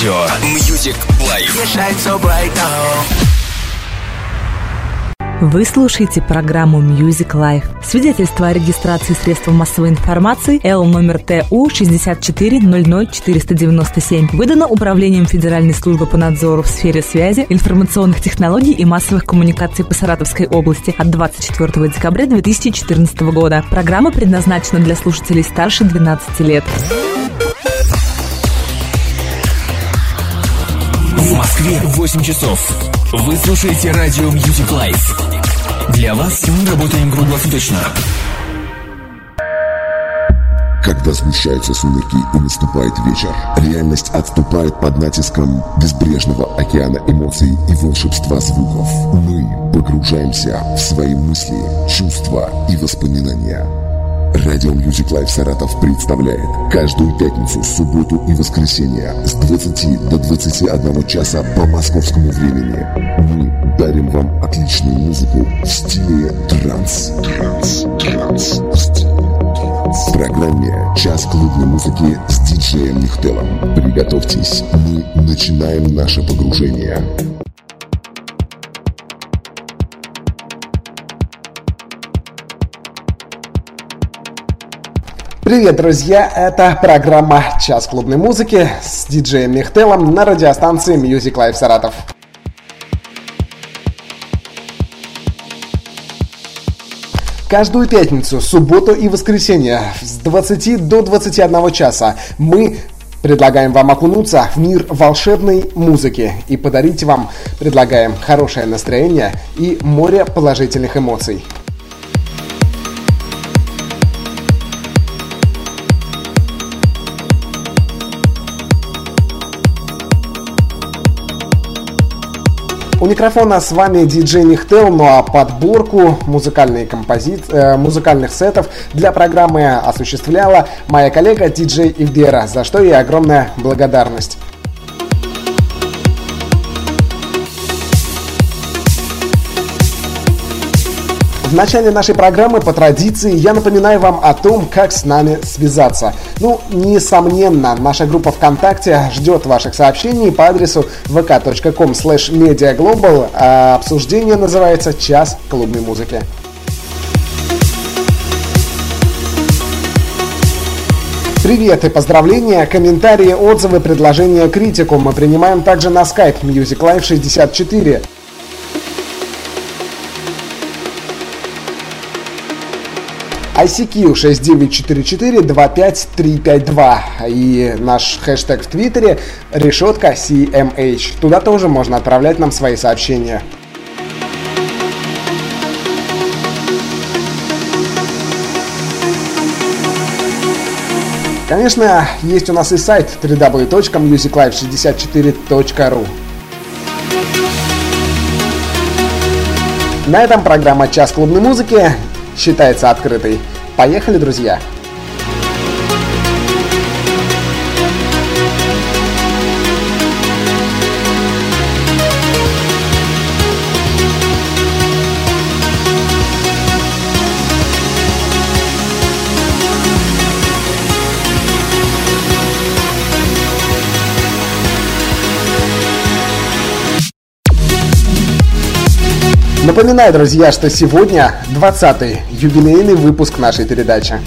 радио Music Life. Вы слушаете программу Music Life. Свидетельство о регистрации средств массовой информации Л номер ТУ 6400497 выдано Управлением Федеральной службы по надзору в сфере связи, информационных технологий и массовых коммуникаций по Саратовской области от 24 декабря 2014 года. Программа предназначена для слушателей старше 12 лет. Москве 8 часов. Вы слушаете радио Music Life. Для вас мы работаем круглосуточно. Когда сгущаются сумерки и наступает вечер, реальность отступает под натиском безбрежного океана эмоций и волшебства звуков. Мы погружаемся в свои мысли, чувства и воспоминания. Радио Music Life Саратов представляет каждую пятницу, субботу и воскресенье с 20 до 21 часа по московскому времени. Мы дарим вам отличную музыку в стиле транс. Транс, транс, транс. В программе «Час клубной музыки» с диджеем Михтелом. Приготовьтесь, мы начинаем наше погружение. Привет, друзья! Это программа «Час клубной музыки» с диджеем Михтелом на радиостанции Music Life Саратов. Каждую пятницу, субботу и воскресенье с 20 до 21 часа мы предлагаем вам окунуться в мир волшебной музыки и подарить вам предлагаем хорошее настроение и море положительных эмоций. У микрофона с вами диджей Михтел, ну а подборку музыкальной компози... э, музыкальных сетов для программы осуществляла моя коллега диджей Ивдера, за что ей огромная благодарность. В начале нашей программы по традиции я напоминаю вам о том, как с нами связаться. Ну, несомненно, наша группа ВКонтакте ждет ваших сообщений по адресу vk.com slash mediaglobal, а обсуждение называется «Час клубной музыки». Привет и поздравления, комментарии, отзывы, предложения, критику мы принимаем также на Skype Music Live 64. ICQ 6944-25352 и наш хэштег в Твиттере решетка CMH. Туда тоже можно отправлять нам свои сообщения. Конечно, есть у нас и сайт www.musiclife64.ru На этом программа «Час клубной музыки» считается открытой. Поехали, друзья! Напоминаю, друзья, что сегодня 20-й юбилейный выпуск нашей передачи.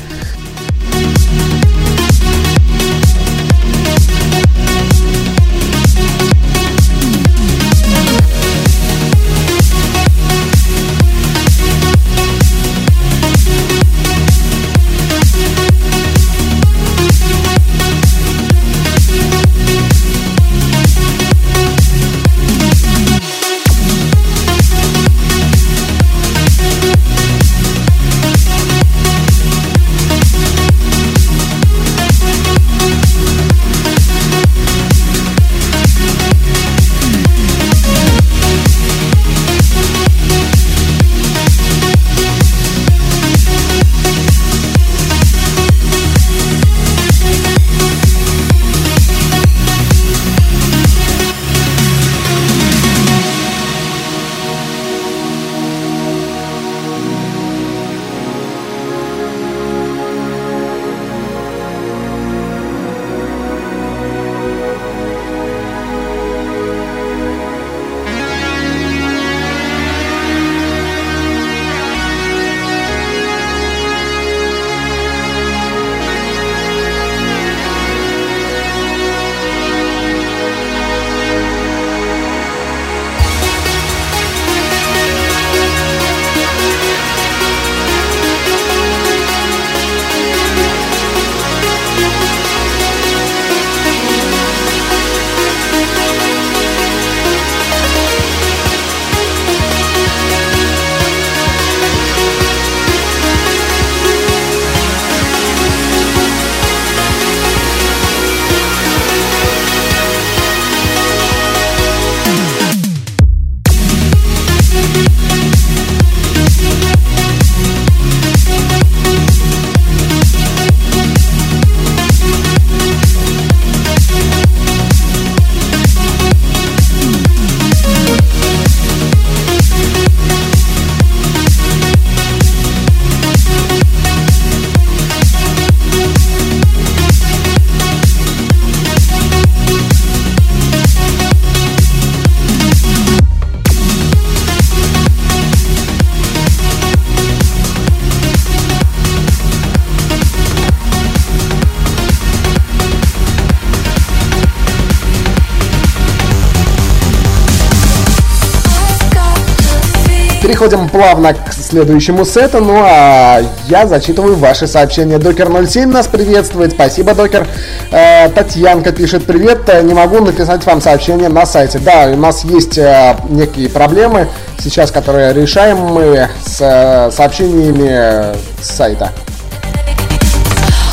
Переходим плавно к следующему сету, ну а я зачитываю ваши сообщения. Докер07 нас приветствует, спасибо, Докер. Э, Татьянка пишет, привет, э, не могу написать вам сообщение на сайте. Да, у нас есть э, некие проблемы сейчас, которые решаем мы с э, сообщениями с сайта.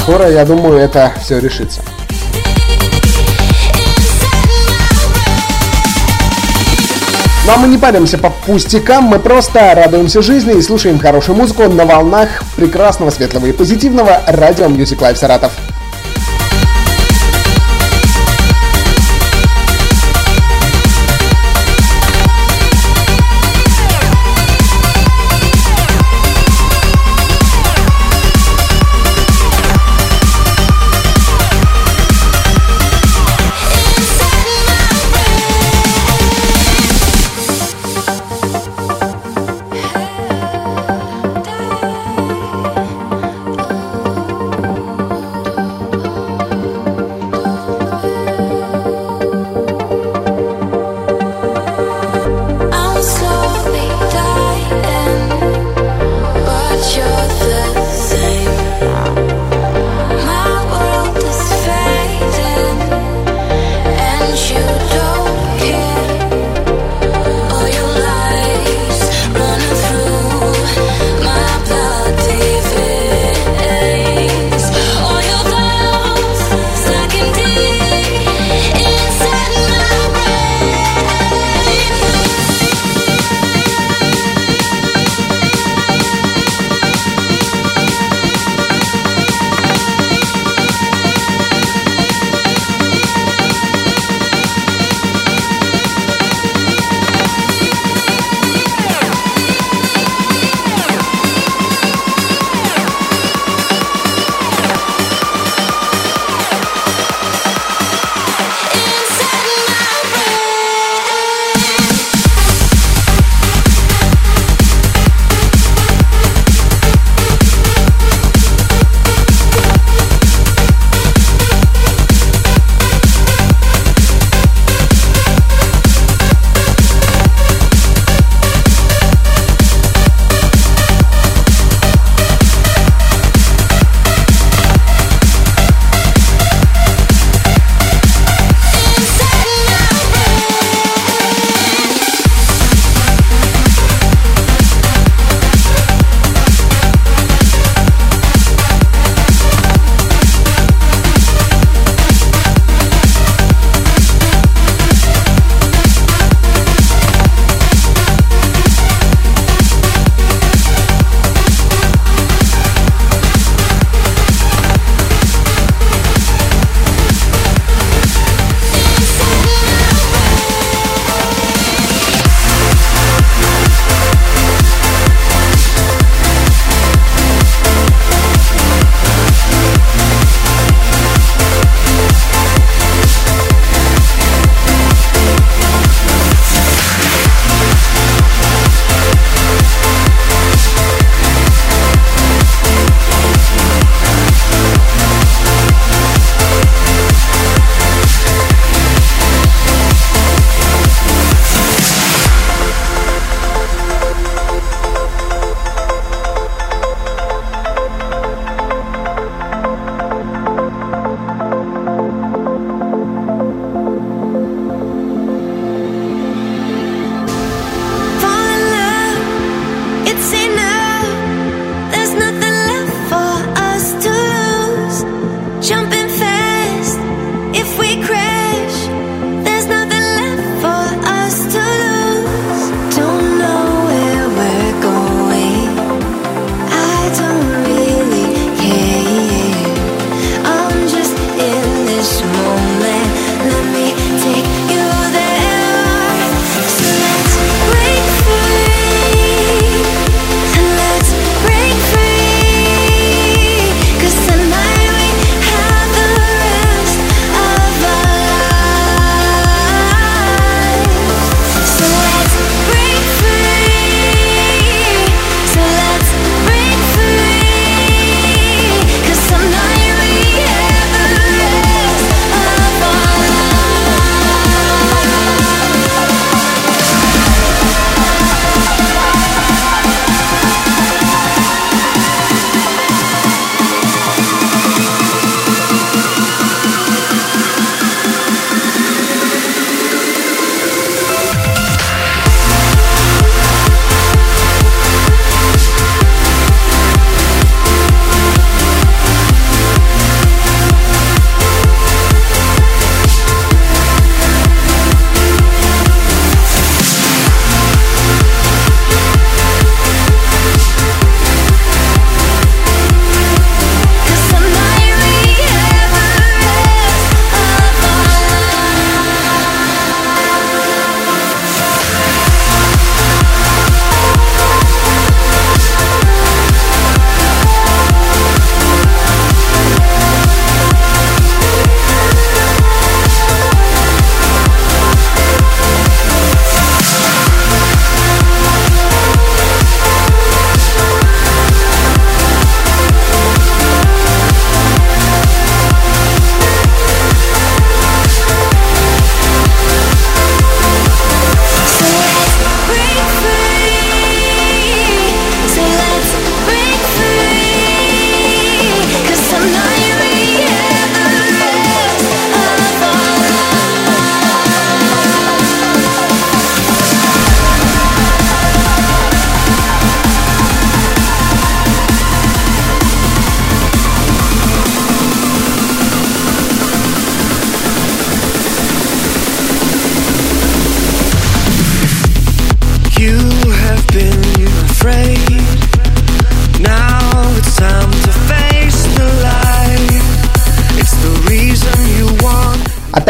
Скоро, я думаю, это все решится. Ну, а мы не паримся по пустякам, мы просто радуемся жизни и слушаем хорошую музыку на волнах прекрасного, светлого и позитивного радио Music Live Саратов.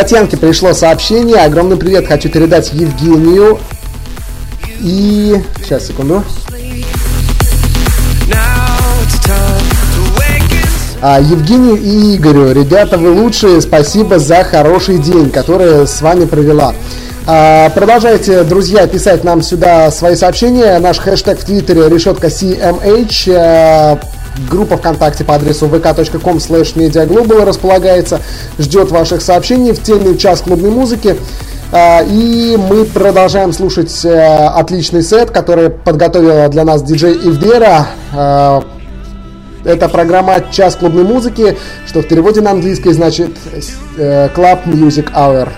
От Татьянки пришло сообщение. Огромный привет хочу передать Евгению. И... Сейчас, секунду. А, Евгению и Игорю. Ребята, вы лучшие. Спасибо за хороший день, который с вами провела. А, продолжайте, друзья, писать нам сюда свои сообщения. Наш хэштег в Твиттере решетка CMH. А, группа ВКонтакте по адресу vk.com slash mediaglobal располагается. Ждет ваших сообщений в теме «Час клубной музыки». А, и мы продолжаем слушать э, отличный сет, который подготовила для нас диджей Ивдера. Это программа «Час клубной музыки», что в переводе на английский значит э, «Club Music Hour».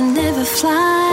never fly.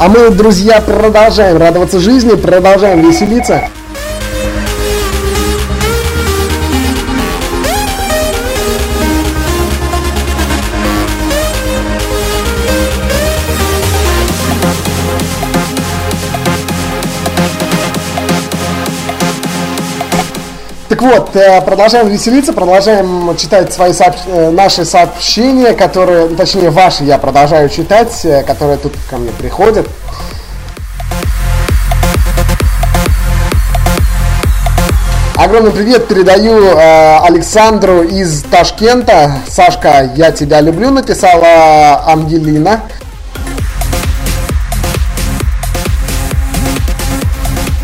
А мы, друзья, продолжаем радоваться жизни, продолжаем веселиться. Так вот, э, продолжаем веселиться, продолжаем читать свои сообщ... Э, наши сообщения, которые, ну, точнее, ваши я продолжаю читать, э, которые тут ко мне приходят. Огромный привет передаю э, Александру из Ташкента. Сашка, я тебя люблю, написала Ангелина.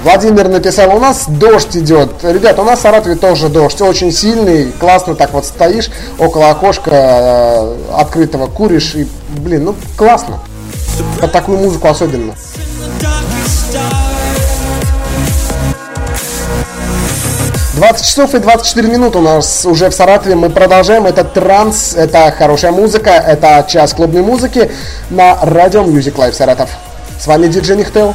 Владимир написал, у нас дождь идет. Ребят, у нас в Саратове тоже дождь, очень сильный, классно так вот стоишь около окошка э, открытого, куришь и, блин, ну классно. Под такую музыку особенно. Двадцать часов и 24 минуты у нас уже в Саратове. Мы продолжаем. Это транс, это хорошая музыка, это час клубной музыки на радио Music Live Саратов. С вами диджей Нихтел.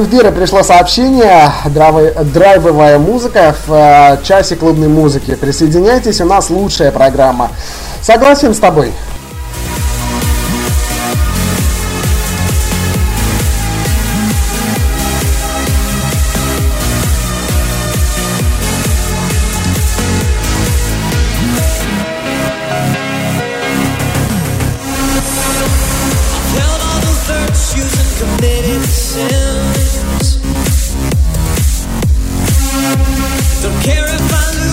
в эфира пришло сообщение, драйвовая музыка в э, часе клубной музыки. Присоединяйтесь, у нас лучшая программа. Согласен с тобой? committed sin Don't care if I lose.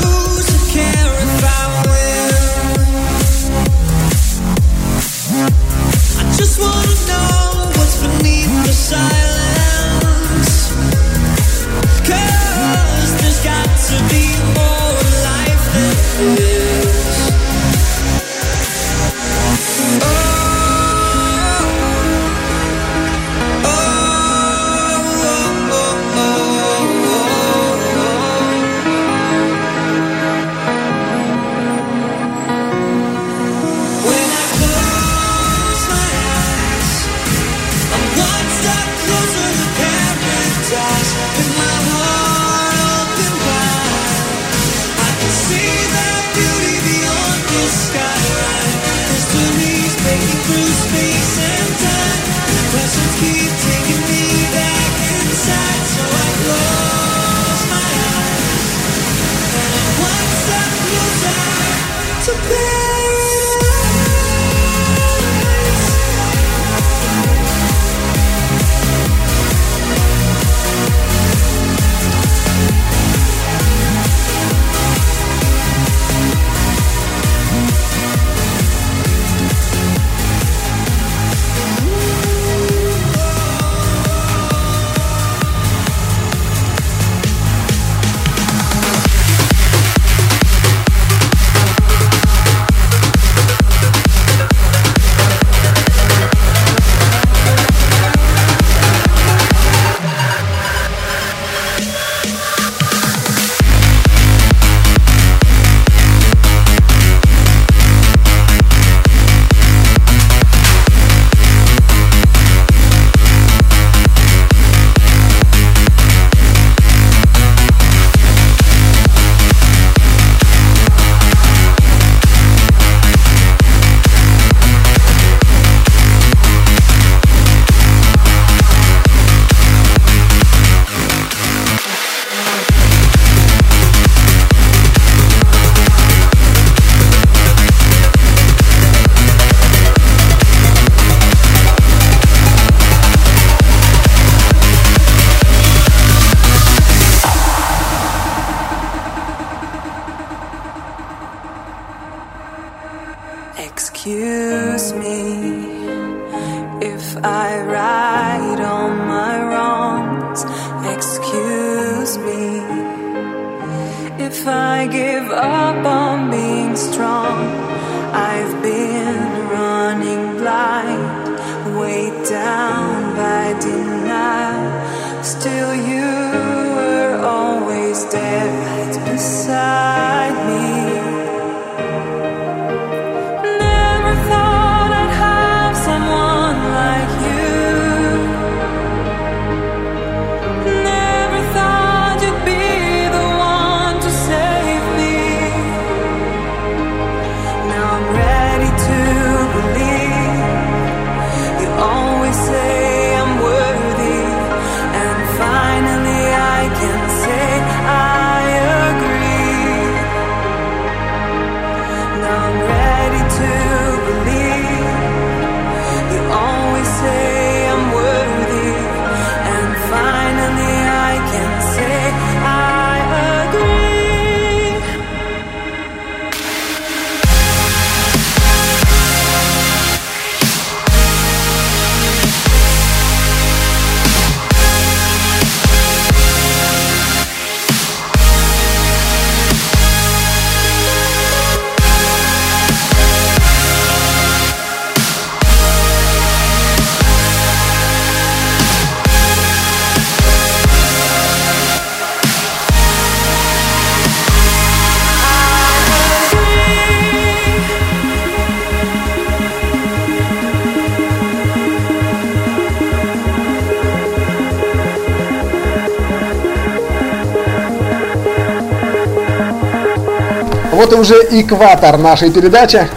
Уже экватор нашей передачи.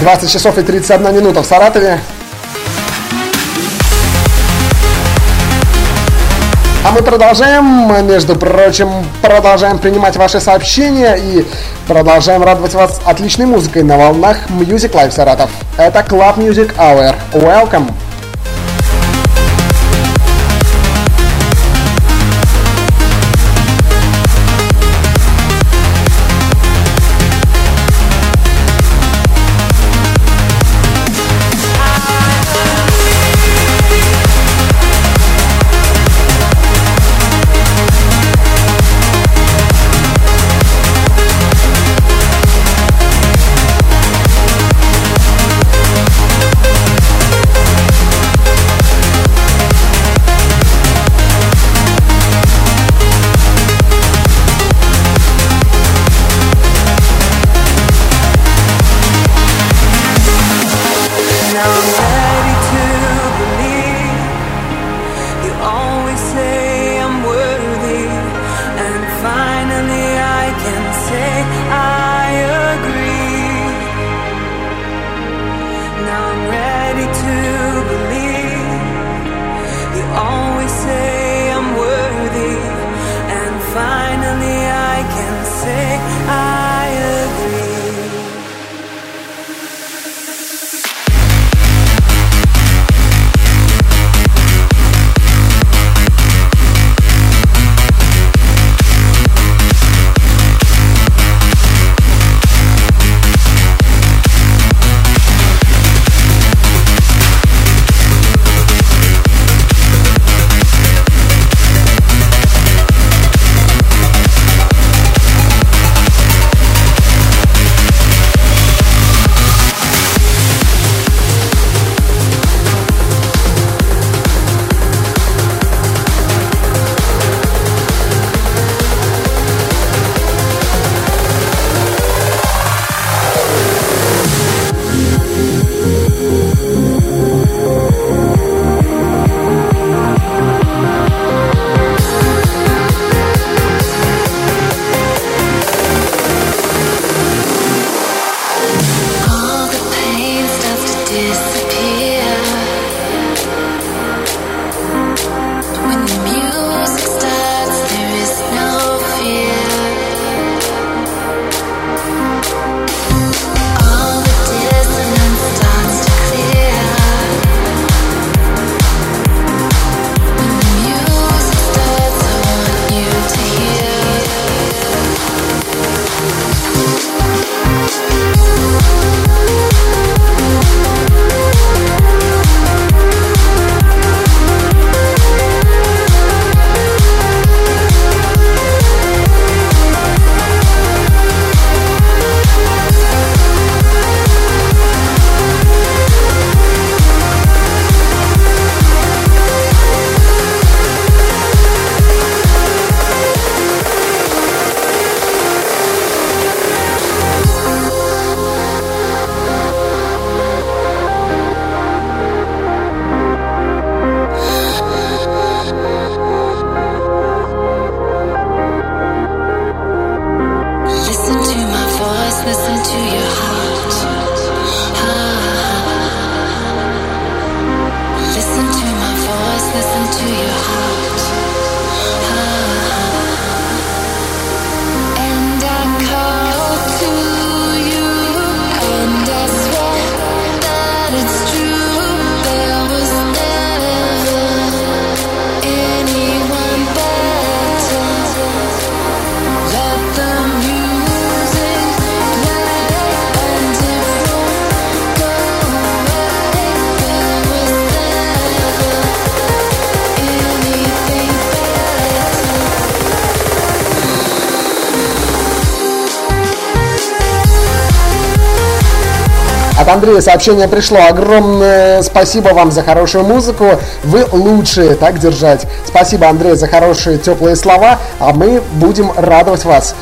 20 часов и 31 минута в Саратове. А мы продолжаем, между прочим, продолжаем принимать ваши сообщения и продолжаем радовать вас отличной музыкой на волнах Music Live Саратов. Это Club Music Hour. Welcome! Андрея сообщение пришло. Огромное спасибо вам за хорошую музыку. Вы лучшие. Так держать. Спасибо, Андрей, за хорошие теплые слова. А мы будем радовать вас.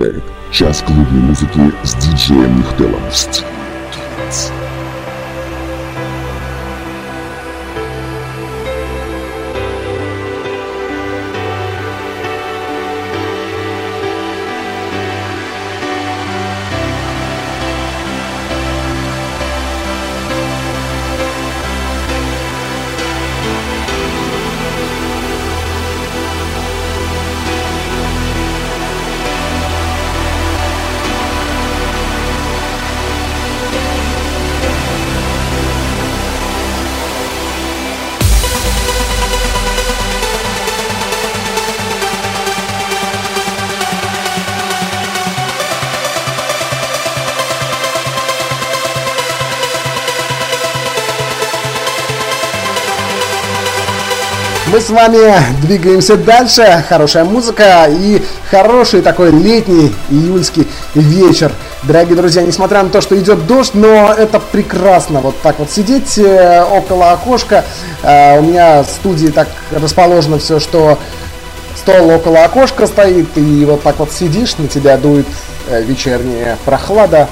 Представляет час клубной музыки с диджеем Нихтелом С вами двигаемся дальше. Хорошая музыка и хороший такой летний июльский вечер. Дорогие друзья, несмотря на то, что идет дождь, но это прекрасно. Вот так вот сидеть э, около окошка. Э, у меня в студии так расположено все, что стол около окошка стоит, и вот так вот сидишь, на тебя дует э, вечерняя прохлада,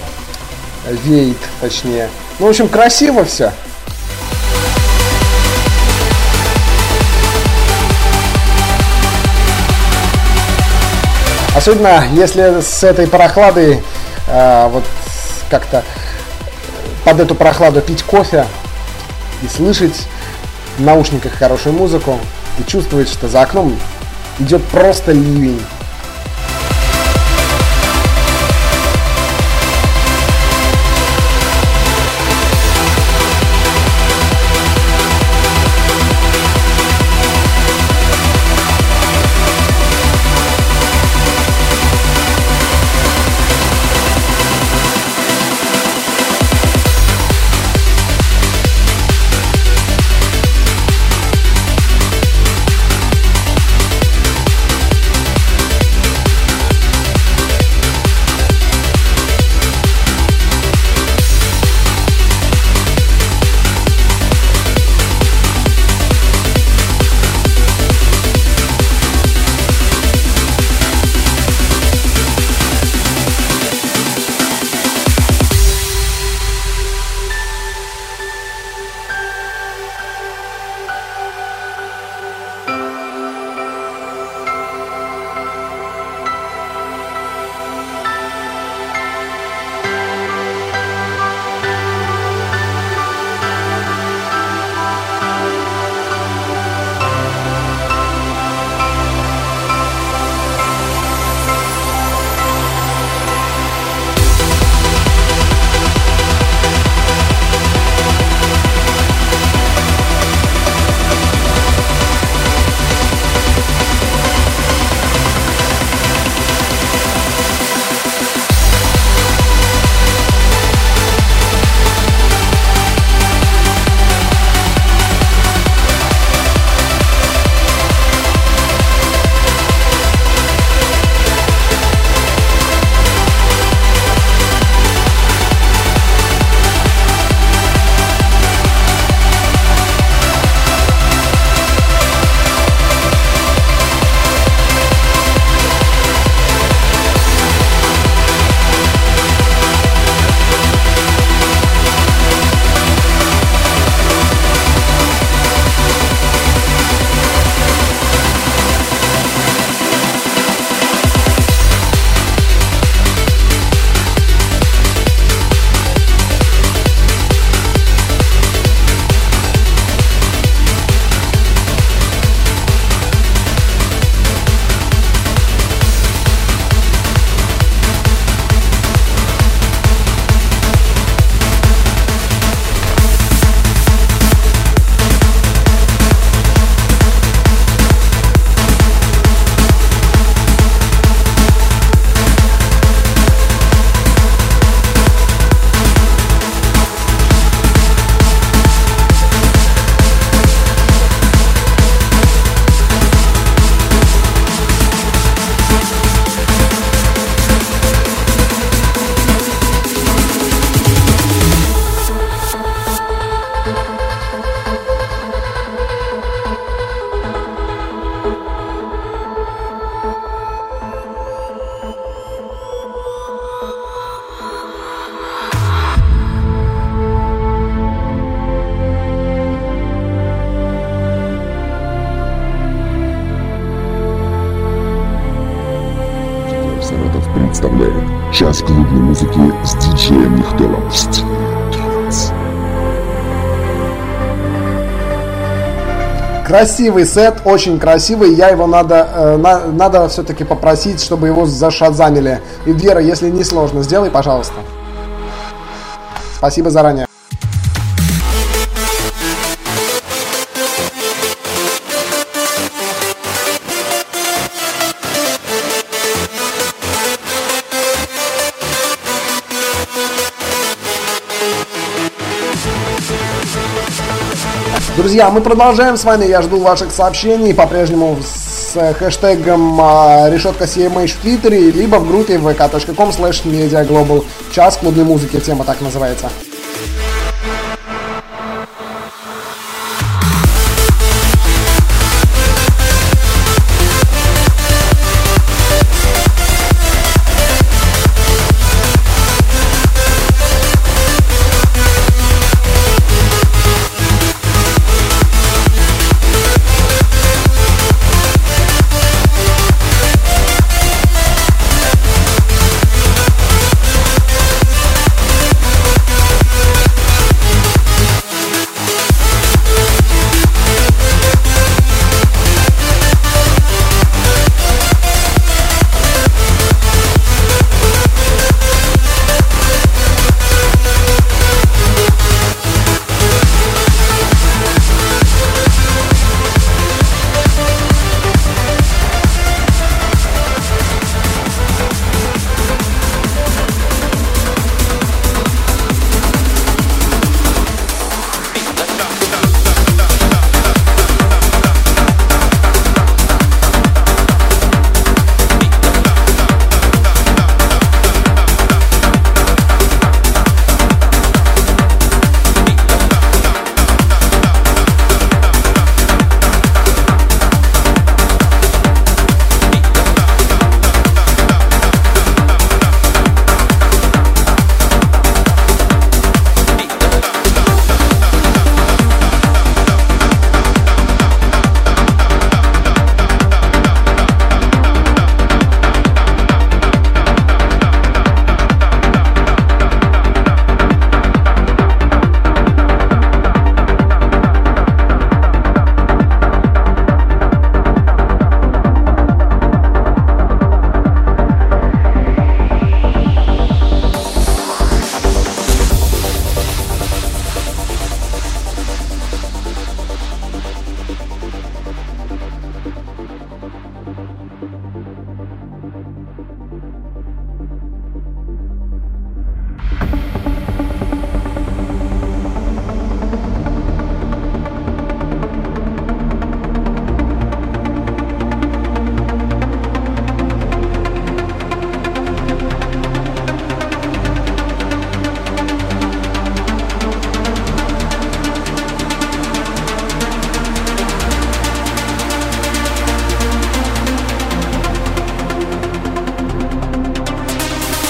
веет точнее. Ну, в общем, красиво все. Особенно если с этой прохладой э, вот как-то под эту прохладу пить кофе и слышать в наушниках хорошую музыку и чувствовать, что за окном идет просто ливень. Нихтелом. Красивый сет, очень красивый. Я его надо, э, на, надо все-таки попросить, чтобы его зашазамили. И Вера, если не сложно, сделай, пожалуйста. Спасибо заранее. Друзья, мы продолжаем с вами. Я жду ваших сообщений по-прежнему с хэштегом а, решетка CMH в Твиттере, либо в группе vk.com slash mediaglobal. Час клубной музыки, тема так называется.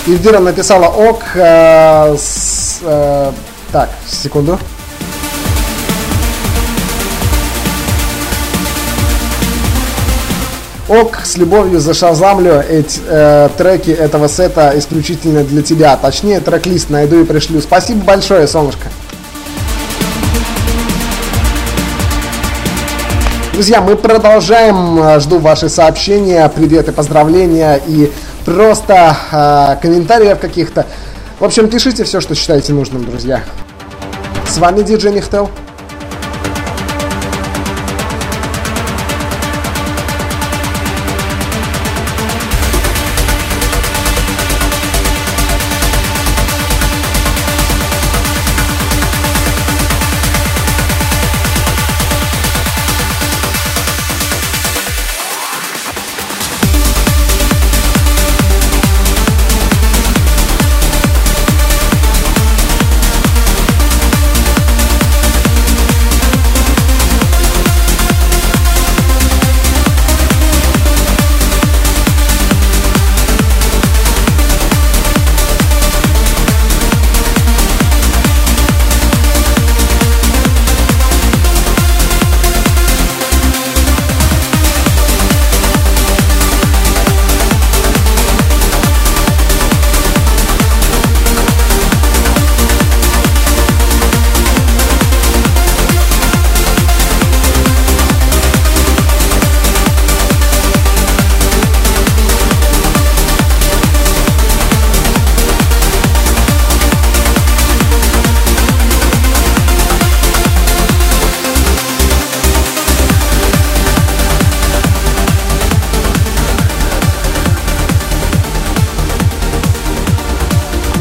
Ильдира написала ок. Э, с, э, так, секунду. Ок, с любовью зашазамлю эти э, треки этого сета исключительно для тебя. Точнее, трек-лист найду и пришлю. Спасибо большое, солнышко. Друзья, мы продолжаем. Жду ваши сообщения, приветы, поздравления и просто э, комментариев каких-то. В общем, пишите все, что считаете нужным, друзья. С вами диджей Нихтел.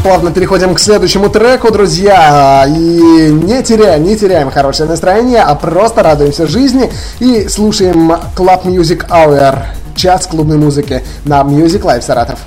Плавно переходим к следующему треку, друзья. И не теряем, не теряем хорошее настроение, а просто радуемся жизни и слушаем Club Music Hour, час клубной музыки на Music Live Саратов.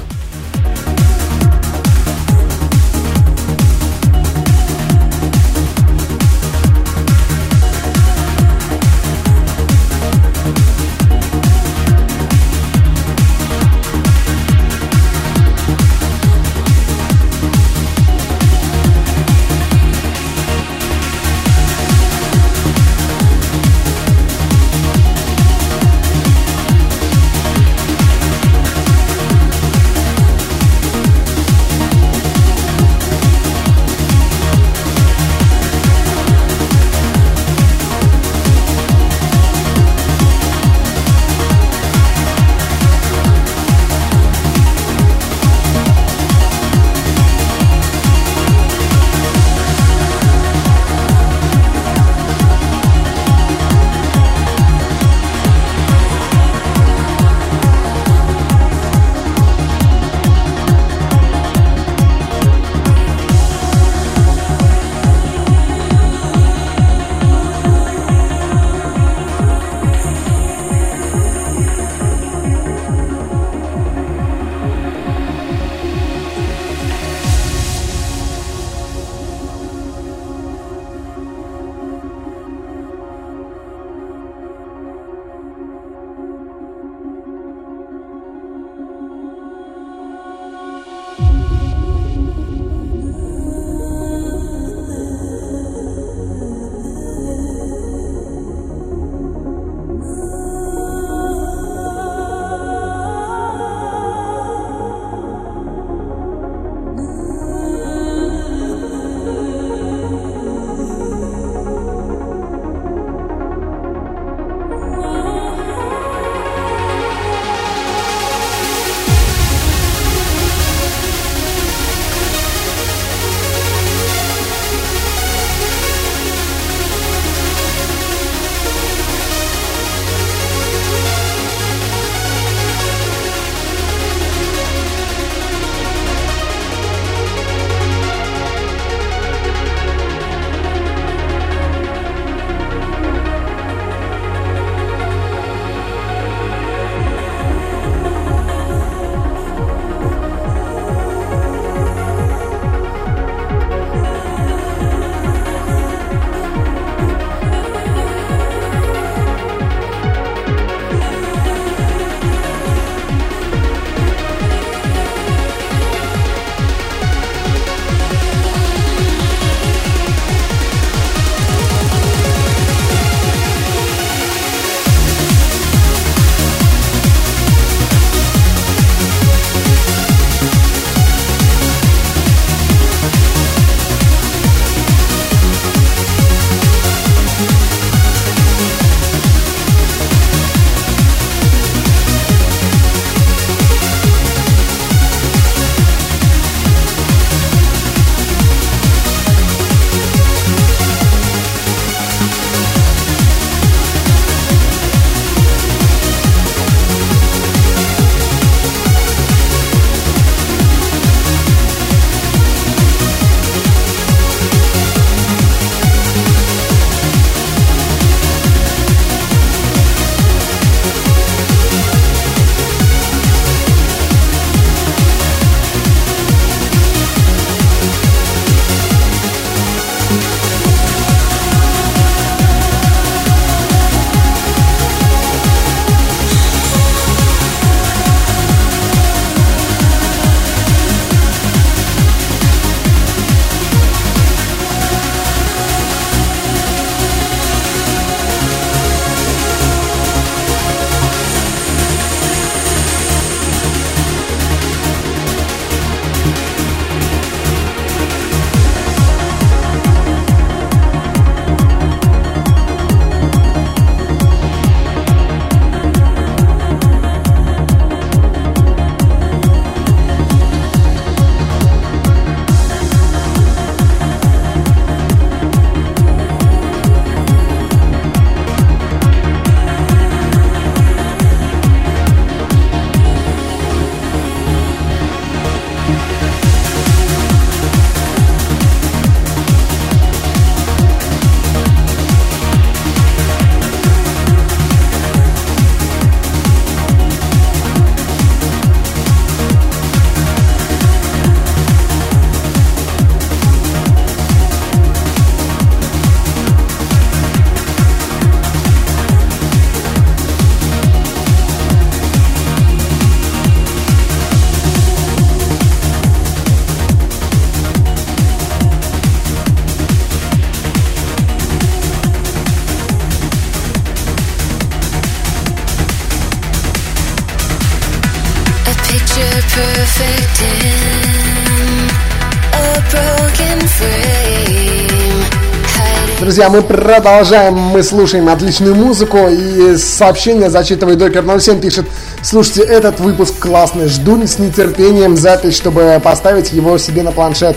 Друзья, мы продолжаем, мы слушаем отличную музыку и сообщение зачитывает Докер 07 пишет Слушайте, этот выпуск классный, жду с нетерпением запись, чтобы поставить его себе на планшет.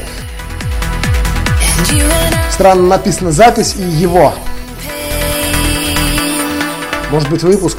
Странно написано запись и его. Может быть выпуск?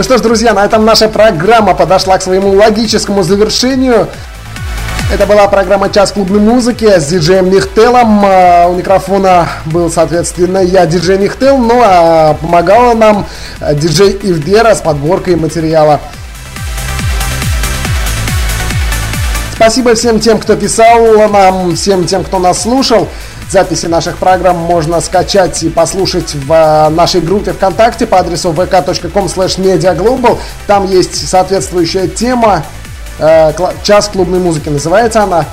Ну что ж, друзья, на этом наша программа подошла к своему логическому завершению. Это была программа «Час клубной музыки» с диджеем Нихтелом. А, у микрофона был, соответственно, я, диджей Нихтел, ну а помогала нам диджей Ивдера с подборкой материала. Спасибо всем тем, кто писал нам, всем тем, кто нас слушал. Записи наших программ можно скачать и послушать в э, нашей группе ВКонтакте по адресу vk.com mediaglobal. Там есть соответствующая тема. Э, час клубной музыки называется она.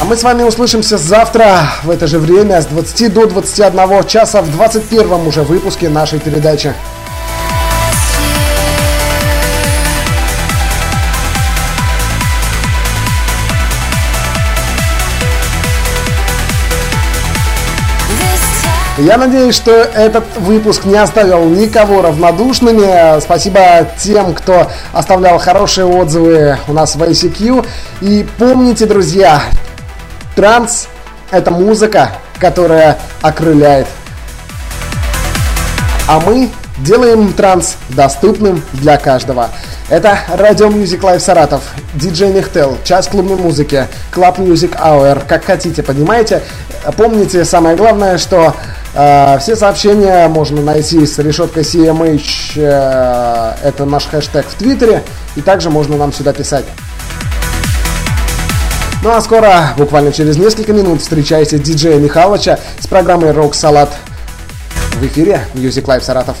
А мы с вами услышимся завтра в это же время с 20 до 21 часа в 21 уже выпуске нашей передачи. Я надеюсь, что этот выпуск не оставил никого равнодушными. Спасибо тем, кто оставлял хорошие отзывы у нас в ICQ. И помните, друзья, транс – это музыка, которая окрыляет. А мы делаем транс доступным для каждого. Это Radio Music Live Саратов, DJ Нихтел, час клубной музыки, Club Music Hour, как хотите, понимаете? Помните самое главное, что э, все сообщения можно найти с решеткой CMH, э, это наш хэштег в Твиттере, и также можно нам сюда писать. Ну а скоро, буквально через несколько минут, встречайте диджея Михалыча с программой Рок Салат в эфире Music Live Саратов.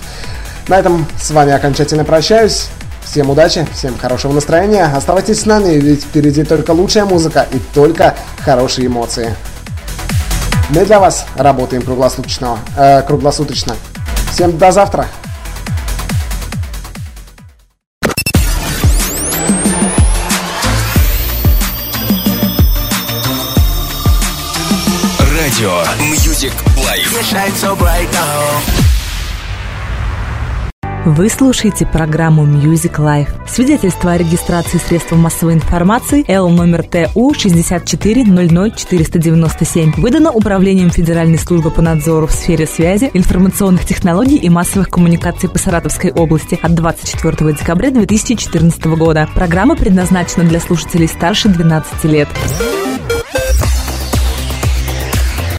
На этом с вами окончательно прощаюсь. Всем удачи, всем хорошего настроения. Оставайтесь с нами, ведь впереди только лучшая музыка и только хорошие эмоции. Мы для вас работаем круглосуточно. Э, круглосуточно. Всем до завтра. Радио Music Life. Вы слушаете программу Music Life. Свидетельство о регистрации средств массовой информации Л номер ТУ 6400497 выдано Управлением Федеральной службы по надзору в сфере связи, информационных технологий и массовых коммуникаций по Саратовской области от 24 декабря 2014 года. Программа предназначена для слушателей старше 12 лет.